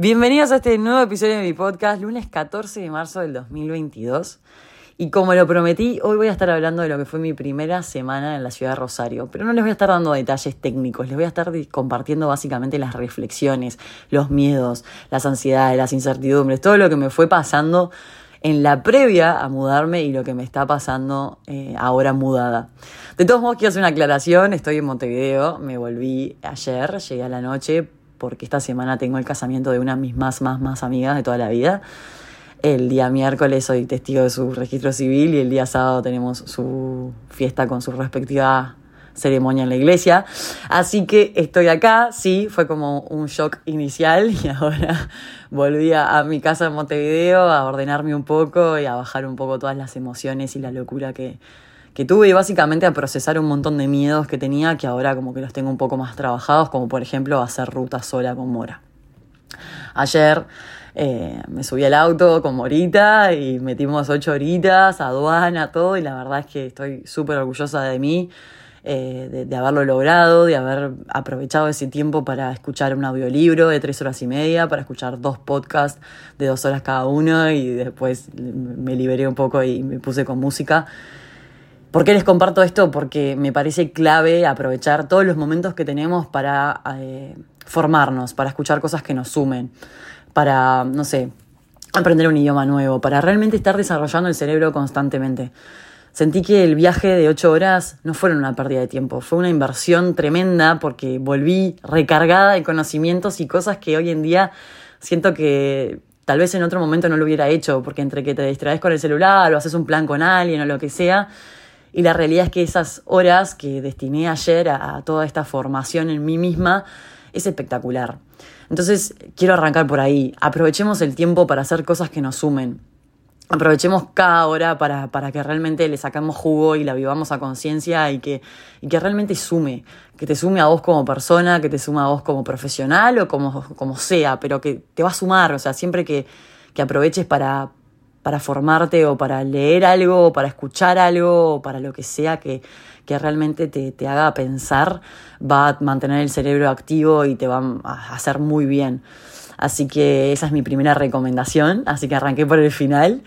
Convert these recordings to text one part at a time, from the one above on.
Bienvenidos a este nuevo episodio de mi podcast, lunes 14 de marzo del 2022. Y como lo prometí, hoy voy a estar hablando de lo que fue mi primera semana en la ciudad de Rosario. Pero no les voy a estar dando detalles técnicos, les voy a estar compartiendo básicamente las reflexiones, los miedos, las ansiedades, las incertidumbres, todo lo que me fue pasando en la previa a mudarme y lo que me está pasando eh, ahora mudada. De todos modos, quiero hacer una aclaración, estoy en Montevideo, me volví ayer, llegué a la noche porque esta semana tengo el casamiento de una de mis más, más, más amigas de toda la vida. El día miércoles soy testigo de su registro civil y el día sábado tenemos su fiesta con su respectiva ceremonia en la iglesia. Así que estoy acá, sí, fue como un shock inicial y ahora volví a, mi casa en Montevideo a ordenarme un poco y a bajar un poco todas las emociones y la locura que, que tuve básicamente a procesar un montón de miedos que tenía que ahora como que los tengo un poco más trabajados, como por ejemplo hacer ruta sola con Mora. Ayer eh, me subí al auto con Morita y metimos ocho horitas, aduana, todo, y la verdad es que estoy súper orgullosa de mí, eh, de, haberlo logrado, de haber aprovechado ese tiempo para escuchar un audiolibro de tres horas y media, para escuchar dos podcasts de dos horas cada uno, y después me liberé un poco y me puse con música. ¿Por qué les comparto esto? Porque me parece clave aprovechar todos los momentos que tenemos para eh, formarnos, para escuchar cosas que nos sumen, para, no sé, aprender un idioma nuevo, para realmente estar desarrollando el cerebro constantemente. Sentí que el viaje de ocho horas no fue una pérdida de tiempo, fue una inversión tremenda porque volví recargada de conocimientos y cosas que hoy en día siento que tal vez en otro momento no lo hubiera hecho, porque entre que te distraes con el celular o haces un plan con alguien o lo que sea, y la realidad es que esas horas que destiné ayer a, toda esta formación en mí misma es espectacular. Entonces, quiero arrancar por ahí. Aprovechemos el tiempo para hacer cosas que nos sumen. Aprovechemos cada hora para, para que realmente le sacamos jugo y la vivamos a conciencia y que, y que realmente sume, que te sume a vos como persona, que te sume a vos como profesional o como, como sea, pero que te va a sumar, o sea, siempre que, que aproveches para, para formarte o para leer algo o para escuchar algo o para lo que sea que, que realmente te, te, haga pensar, va a mantener el cerebro activo y te va a hacer muy bien. Así que esa es mi primera recomendación, así que arranqué por el final.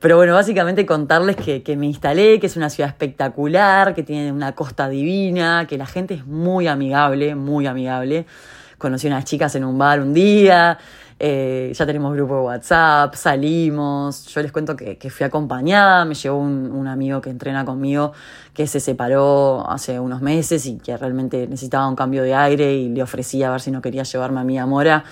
Pero bueno, básicamente contarles que, que me instalé, que es una ciudad espectacular, que tiene una costa divina, que la gente es muy amigable, muy amigable. Conocí unas chicas en un bar un día, eh, ya tenemos grupo de WhatsApp, salimos, yo les cuento que, fui acompañada, me llevó un, amigo que entrena conmigo que se separó hace unos meses y que realmente necesitaba un cambio de aire y le ofrecía a ver si no quería llevarme a mi Amora.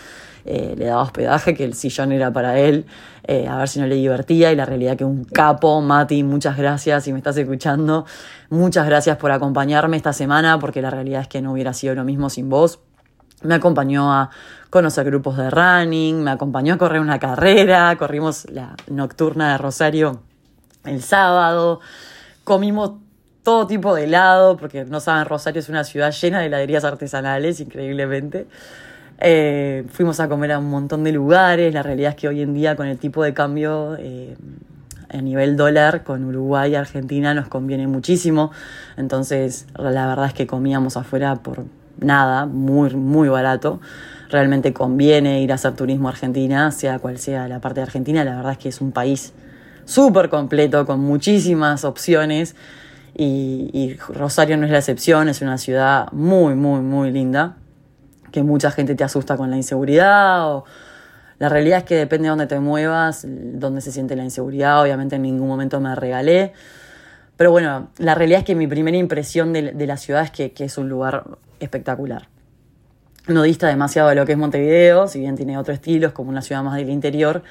Eh, le daba hospedaje, que el sillón era para él, eh, a ver si no le divertía y la realidad que un capo, Mati, muchas gracias si me estás escuchando, muchas gracias por acompañarme esta semana porque la realidad es que no hubiera sido lo mismo sin vos. Me acompañó a conocer grupos de running, me acompañó a correr una carrera, corrimos la nocturna de Rosario el sábado, comimos todo tipo de helado, porque no saben, Rosario es una ciudad llena de heladerías artesanales, increíblemente. Eh, fuimos a comer a un montón de lugares, la realidad es que hoy en día con el tipo de cambio eh, a nivel dólar con Uruguay y Argentina nos conviene muchísimo, entonces la verdad es que comíamos afuera por nada, muy, muy barato. Realmente conviene ir a hacer turismo a Argentina, sea cual sea la parte de Argentina. La verdad es que es un país súper completo, con muchísimas opciones. Y, Rosario no es la excepción, es una ciudad muy, muy, muy linda, que mucha gente te asusta con la inseguridad. O... La realidad es que depende de dónde te muevas, dónde se siente la inseguridad. Obviamente en ningún momento me regalé. Pero bueno, la realidad es que mi primera impresión de, la ciudad es que, es un lugar espectacular. No dista demasiado de lo que es Montevideo, si bien tiene otro estilo, es como una ciudad más del interior,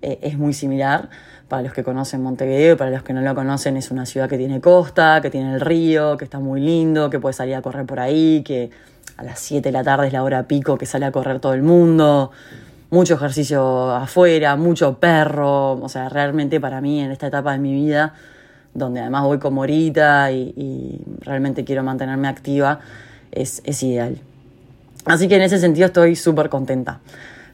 eh, es muy similar. Para los que conocen Montevideo y para los que no lo conocen, es una ciudad que tiene costa, que tiene el río, que está muy lindo, que puede salir a correr por ahí, que a las 7 de la tarde es la hora pico que sale a correr todo el mundo. Mucho ejercicio afuera, mucho perro. O sea, realmente para mí en esta etapa de mi vida, donde además voy como ahorita y, y realmente quiero mantenerme activa, es, es ideal. Así que en ese sentido estoy súper contenta.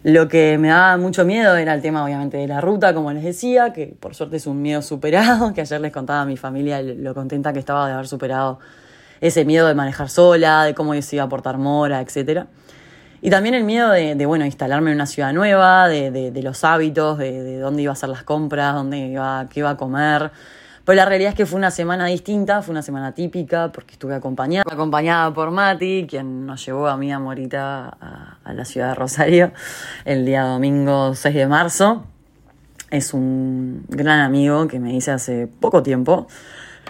Lo que me daba mucho miedo era el tema, obviamente, de la ruta, como les decía, que por suerte es un miedo superado, que ayer les contaba a mi familia lo contenta que estaba de haber superado ese miedo de manejar sola, de cómo se iba a portar Mora, etc. Y también el miedo de, de bueno, instalarme en una ciudad nueva, de, de, los hábitos, de, de, dónde iba a hacer las compras, dónde iba, qué iba a comer. Pero la realidad es que fue una semana distinta, fue una semana típica, porque estuve acompañada, acompañada por Mati, quien nos llevó a mí a Morita a, a la ciudad de Rosario el día domingo 6 de marzo. Es un gran amigo que me hice hace poco tiempo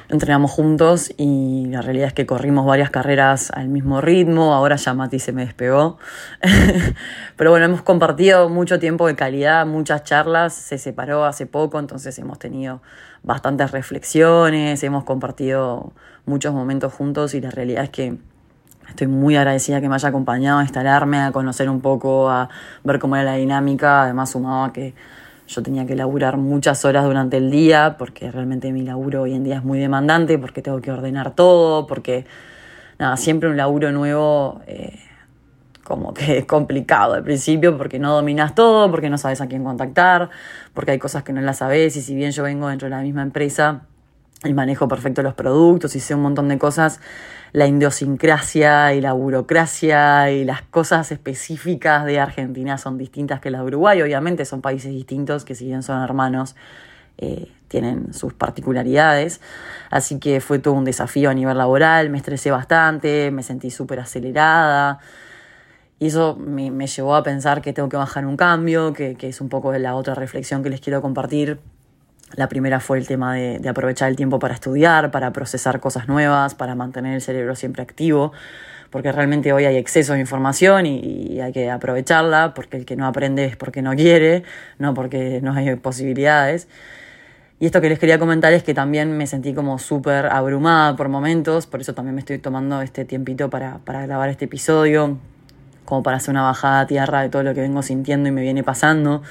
entrenamos juntos y la realidad es que corrimos varias carreras al mismo ritmo, ahora ya Mati se me despegó, pero bueno, hemos compartido mucho tiempo de calidad, muchas charlas, se separó hace poco, entonces hemos tenido bastantes reflexiones, hemos compartido muchos momentos juntos y la realidad es que estoy muy agradecida que me haya acompañado a instalarme, a conocer un poco, a ver cómo era la dinámica, además sumaba que yo tenía que laburar muchas horas durante el día porque realmente mi laburo hoy en día es muy demandante, porque tengo que ordenar todo, porque nada, siempre un laburo nuevo eh, como que es complicado al principio porque no dominas todo, porque no sabes a quién contactar, porque hay cosas que no las sabes y si bien yo vengo dentro de la misma empresa y manejo perfecto los productos y sé un montón de cosas, la idiosincrasia y la burocracia y las cosas específicas de Argentina son distintas que las de Uruguay. Obviamente son países distintos que si bien son hermanos, eh, tienen sus particularidades. Así que fue todo un desafío a nivel laboral, me estresé bastante, me sentí súper acelerada. Y eso me, me, llevó a pensar que tengo que bajar un cambio, que, que es un poco la otra reflexión que les quiero compartir la primera fue el tema de, aprovechar el tiempo para estudiar, para procesar cosas nuevas, para mantener el cerebro siempre activo, porque realmente hoy hay exceso de información y, hay que aprovecharla, porque el que no aprende es porque no quiere, no porque no hay posibilidades. Y esto que les quería comentar es que también me sentí como súper abrumada por momentos, por eso también me estoy tomando este tiempito para, para grabar este episodio, como para hacer una bajada a tierra de todo lo que vengo sintiendo y me viene pasando.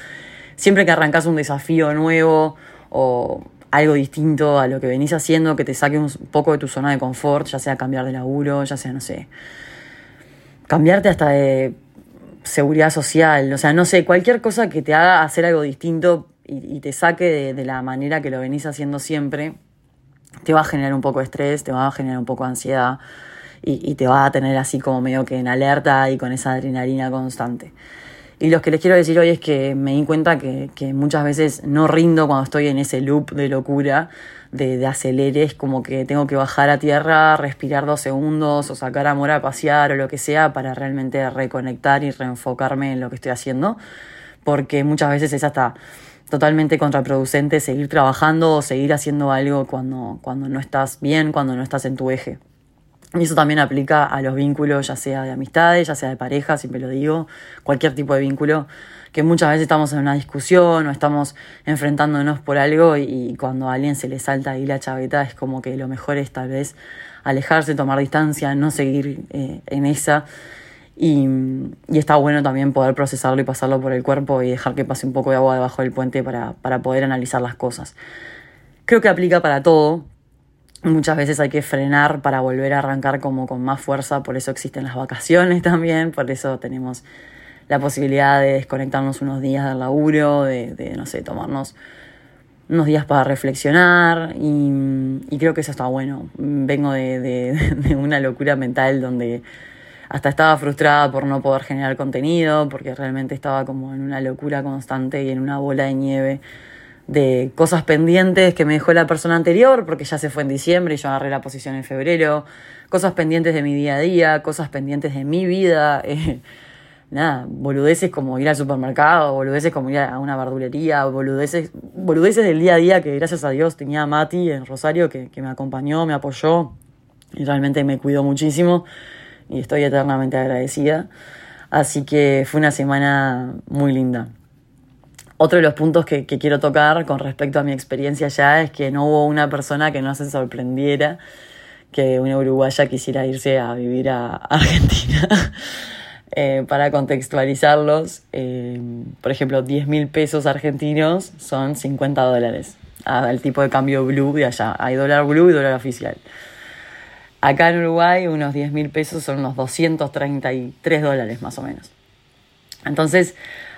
Siempre que arrancas un desafío nuevo, o algo distinto a lo que venís haciendo que te saque un poco de tu zona de confort, ya sea cambiar de laburo, ya sea, no sé, cambiarte hasta de seguridad social, o sea, no sé, cualquier cosa que te haga hacer algo distinto y, te saque de, la manera que lo venís haciendo siempre, te va a generar un poco de estrés, te va a generar un poco de ansiedad y, te va a tener así como medio que en alerta y con esa adrenalina constante. Y lo que les quiero decir hoy es que me di cuenta que, muchas veces no rindo cuando estoy en ese loop de locura, de, aceleres, como que tengo que bajar a tierra, respirar dos segundos o sacar a Mora a pasear o lo que sea para realmente reconectar y reenfocarme en lo que estoy haciendo, porque muchas veces es hasta totalmente contraproducente seguir trabajando o seguir haciendo algo cuando, cuando no estás bien, cuando no estás en tu eje. Y eso también aplica a los vínculos, ya sea de amistades, ya sea de pareja, siempre lo digo, cualquier tipo de vínculo, que muchas veces estamos en una discusión o estamos enfrentándonos por algo y, cuando a alguien se le salta ahí la chaveta es como que lo mejor es tal vez alejarse, tomar distancia, no seguir eh, en esa. Y, y, está bueno también poder procesarlo y pasarlo por el cuerpo y dejar que pase un poco de agua debajo del puente para, para poder analizar las cosas. Creo que aplica para todo, Muchas veces hay que frenar para volver a arrancar como con más fuerza, por eso existen las vacaciones también, por eso tenemos la posibilidad de desconectarnos unos días del laburo, de, de no sé, tomarnos unos días para reflexionar y, creo que eso está bueno. Vengo de, de, de, una locura mental donde hasta estaba frustrada por no poder generar contenido, porque realmente estaba como en una locura constante y en una bola de nieve de cosas pendientes que me dejó la persona anterior, porque ya se fue en diciembre y yo agarré la posición en febrero, cosas pendientes de mi día a día, cosas pendientes de mi vida, eh, nada, boludeces como ir al supermercado, boludeces como ir a una verdulería, boludeces, boludeces del día a día que gracias a Dios tenía a Mati en Rosario que, que me acompañó, me apoyó y realmente me cuidó muchísimo y estoy eternamente agradecida. Así que fue una semana muy linda. Otro de los puntos que, quiero tocar con respecto a mi experiencia allá es que no hubo una persona que no se sorprendiera que una uruguaya quisiera irse a vivir a Argentina. Eh, para contextualizarlos, eh, por ejemplo, 10 mil pesos argentinos son 50 dólares al tipo de cambio blue de allá. Hay dólar blue y dólar oficial. Acá en Uruguay, unos 10 mil pesos son unos 233 dólares más o menos. Entonces,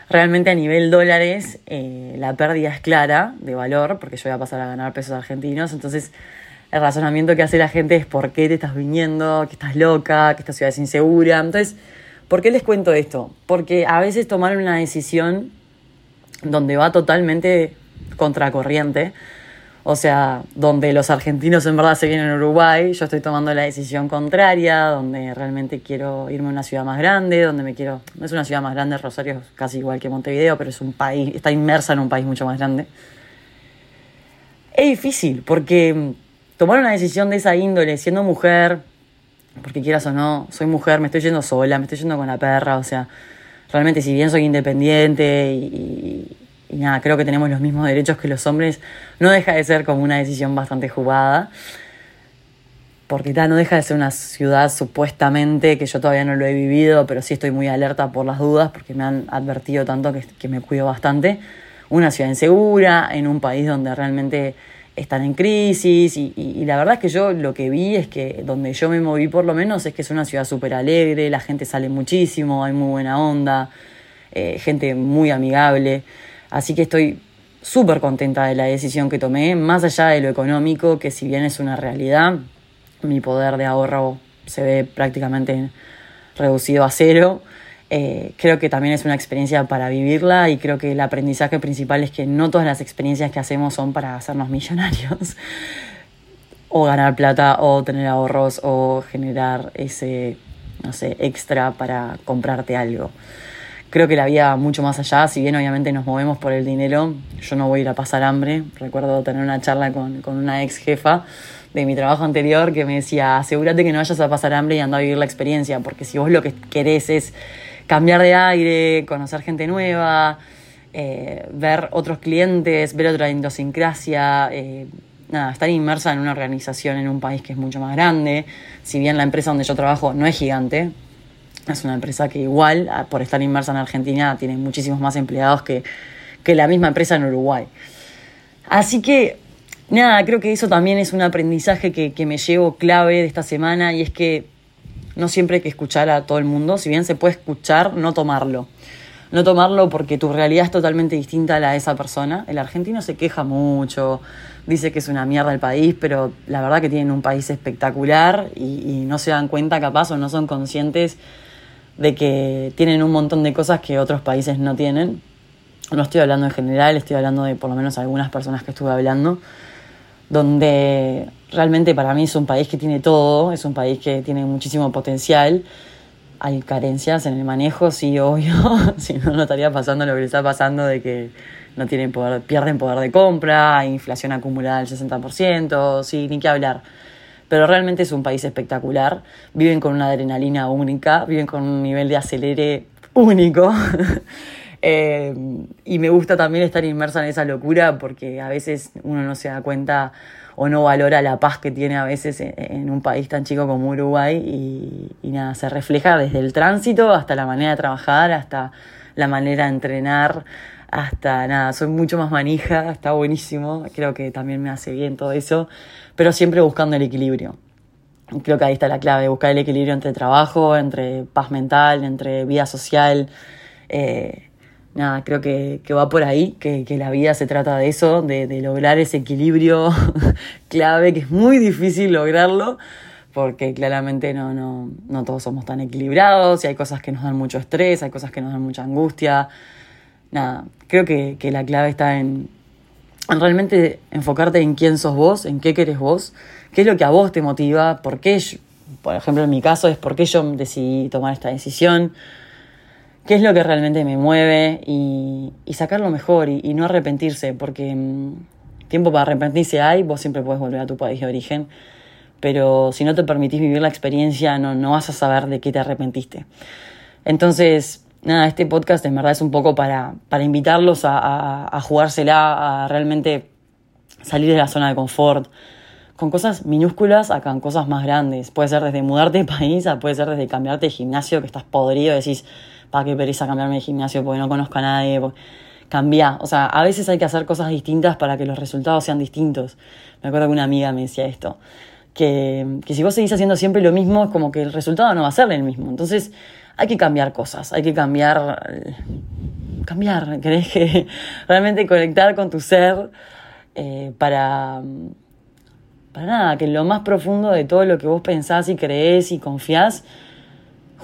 realmente a nivel dólares eh, la pérdida es clara de valor, porque yo voy a pasar a ganar pesos argentinos, entonces el razonamiento que hace la gente es por qué te estás viniendo, que estás loca, que esta ciudad es insegura. Entonces, ¿Por qué les cuento esto? Porque a veces tomar una decisión donde va totalmente contracorriente, o sea, donde los argentinos en verdad se vienen a Uruguay, yo estoy tomando la decisión contraria, donde realmente quiero irme a una ciudad más grande, donde me quiero, no es una ciudad más grande, Rosario es casi igual que Montevideo, pero es un país, está inmersa en un país mucho más grande. Es difícil, porque tomar una decisión de esa índole, siendo mujer, porque quieras o no, soy mujer, me estoy yendo sola, me estoy yendo con la perra, o sea, realmente si bien soy independiente y, nada, creo que tenemos los mismos derechos que los hombres, no deja de ser como una decisión bastante jugada, porque tal, no deja de ser una ciudad supuestamente que yo todavía no lo he vivido, pero sí estoy muy alerta por las dudas, porque me han advertido tanto que, que me cuido bastante. Una ciudad insegura, en un país donde realmente están en crisis y, la verdad es que yo lo que vi es que donde yo me moví por lo menos es que es una ciudad súper alegre, la gente sale muchísimo, hay muy buena onda, eh, gente muy amigable, así que estoy súper contenta de la decisión que tomé, más allá de lo económico, que si bien es una realidad, mi poder de ahorro se ve prácticamente reducido a cero. Eh, creo que también es una experiencia para vivirla y creo que el aprendizaje principal es que no todas las experiencias que hacemos son para hacernos millonarios o ganar plata o tener ahorros o generar ese, no sé, extra para comprarte algo. Creo que la vida mucho más allá, si bien obviamente nos movemos por el dinero, yo no voy a ir a pasar hambre. Recuerdo tener una charla con, con una ex jefa de mi trabajo anterior que me decía, asegúrate que no vayas a pasar hambre y anda a vivir la experiencia, porque si vos lo que querés es cambiar de aire, conocer gente nueva, eh, ver otros clientes, ver otra idiosincrasia, eh, nada, estar inmersa en una organización en un país que es mucho más grande. Si bien la empresa donde yo trabajo no es gigante, es una empresa que igual, por estar inmersa en Argentina, tiene muchísimos más empleados que, que la misma empresa en Uruguay. Así que, nada, creo que eso también es un aprendizaje que, que me llevo clave de esta semana y es que no siempre hay que escuchar a todo el mundo, si bien se puede escuchar, no tomarlo. No tomarlo porque tu realidad es totalmente distinta a la de esa persona. El argentino se queja mucho, dice que es una mierda el país, pero la verdad que tienen un país espectacular y, no se dan cuenta capaz o no son conscientes de que tienen un montón de cosas que otros países no tienen. No estoy hablando en general, estoy hablando de por lo menos algunas personas que estuve hablando donde realmente para mí es un país que tiene todo, es un país que tiene muchísimo potencial. Hay carencias en el manejo, sí, obvio, si no, no estaría pasando lo que le está pasando de que no tienen poder, pierden poder de compra, inflación acumulada del 60%, sí, ni que hablar. Pero realmente es un país espectacular, viven con una adrenalina única, viven con un nivel de acelere único. Eh, y me gusta también estar inmersa en esa locura porque a veces uno no se da cuenta o no valora la paz que tiene a veces en, un país tan chico como Uruguay y, nada, se refleja desde el tránsito hasta la manera de trabajar, hasta la manera de entrenar, hasta nada, soy mucho más manija, está buenísimo, creo que también me hace bien todo eso, pero siempre buscando el equilibrio. Creo que ahí está la clave, buscar el equilibrio entre trabajo, entre paz mental, entre vida social. Eh, nada, creo que, va por ahí, que, la vida se trata de eso, de, lograr ese equilibrio clave, que es muy difícil lograrlo, porque claramente no, no, no todos somos tan equilibrados y hay cosas que nos dan mucho estrés, hay cosas que nos dan mucha angustia. Nada, creo que, la clave está en, en realmente enfocarte en quién sos vos, en qué querés vos, qué es lo que a vos te motiva, por qué, por ejemplo en mi caso es por qué yo decidí tomar esta decisión, qué es lo que realmente me mueve y, y sacarlo mejor y, no arrepentirse, porque mm, tiempo para arrepentirse hay, vos siempre puedes volver a tu país de origen, pero si no te permitís vivir la experiencia no vas a saber de qué te arrepentiste. Entonces, nada, este podcast en verdad es un poco para, para invitarlos a, a, a jugársela, a realmente salir de la zona de confort, con cosas minúsculas a con cosas más grandes. Puede ser desde mudarte de país, a puede ser desde cambiarte de gimnasio, que estás podrido decís, para qué pereza cambiarme de gimnasio porque no conozco a nadie. Cambia. O sea, a veces hay que hacer cosas distintas para que los resultados sean distintos. Me acuerdo que una amiga me decía esto. Que, que si vos seguís haciendo siempre lo mismo, es como que el resultado no va a ser el mismo. Entonces, hay que cambiar cosas, hay que cambiar. Cambiar, querés que realmente conectar con tu ser eh, para. Para nada, que lo más profundo de todo lo que vos pensás y creés y confiás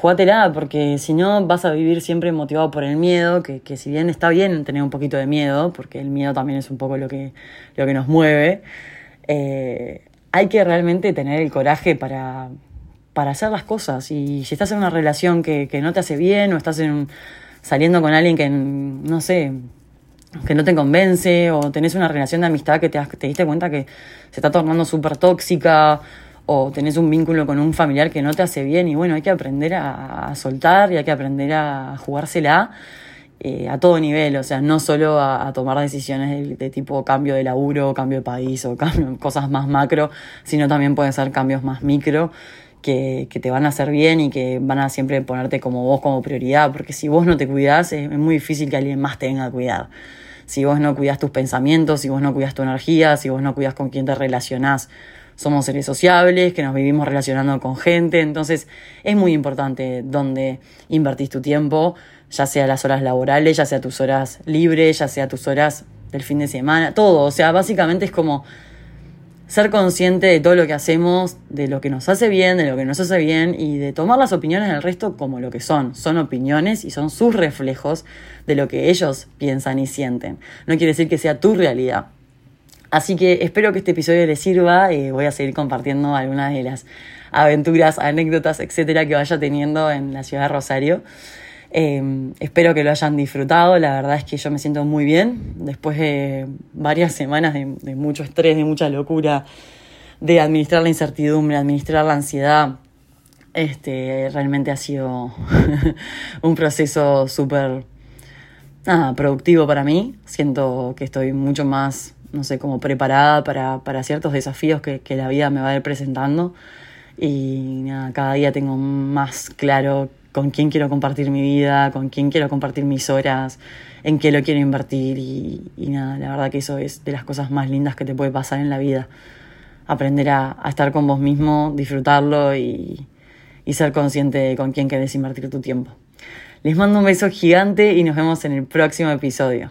jugátela, porque si no vas a vivir siempre motivado por el miedo, que, que, si bien está bien tener un poquito de miedo, porque el miedo también es un poco lo que, lo que nos mueve, eh, hay que realmente tener el coraje para, para hacer las cosas. Y si estás en una relación que, que no te hace bien o estás en, saliendo con alguien que, no sé, que no te convence o tenés una relación de amistad que te, te diste cuenta que se está tornando súper tóxica o tenés un vínculo con un familiar que no te hace bien y bueno, hay que aprender a, soltar y hay que aprender a jugársela eh, a todo nivel, o sea, no solo a, tomar decisiones de, tipo cambio de laburo, cambio de país o cosas más macro, sino también pueden ser cambios más micro que, te van a hacer bien y que van a siempre ponerte como vos como prioridad, porque si vos no te cuidás es, muy difícil que alguien más te venga a cuidar. Si vos no cuidas tus pensamientos, si vos no cuidas tu energía, si vos no cuidas con quién te relacionás, somos seres sociables, que nos vivimos relacionando con gente, entonces es muy importante dónde invertís tu tiempo, ya sea las horas laborales, ya sea tus horas libres, ya sea tus horas del fin de semana, todo, o sea, básicamente es como ser consciente de todo lo que hacemos, de lo que nos hace bien, de lo que nos hace bien y de tomar las opiniones del resto como lo que son. Son opiniones y son sus reflejos de lo que ellos piensan y sienten. No quiere decir que sea tu realidad. Así que espero que este episodio les sirva. Eh, voy a seguir compartiendo algunas de las aventuras, anécdotas, etcétera, que vaya teniendo en la ciudad de Rosario. Em, espero que lo hayan disfrutado. La verdad es que yo me siento muy bien. Después de varias semanas de, mucho estrés, de mucha locura, de administrar la incertidumbre, administrar la ansiedad. Este, realmente ha sido un proceso súper productivo para mí. Siento que estoy mucho más no sé, como preparada para, para ciertos desafíos que, que, la vida me va a ir presentando. Y nada, cada día tengo más claro con quién quiero compartir mi vida, con quién quiero compartir mis horas, en qué lo quiero invertir. Y, nada, la verdad que eso es de las cosas más lindas que te puede pasar en la vida. Aprender a, a estar con vos mismo, disfrutarlo y, y ser consciente de con quién querés invertir tu tiempo. Les mando un beso gigante y nos vemos en el próximo episodio.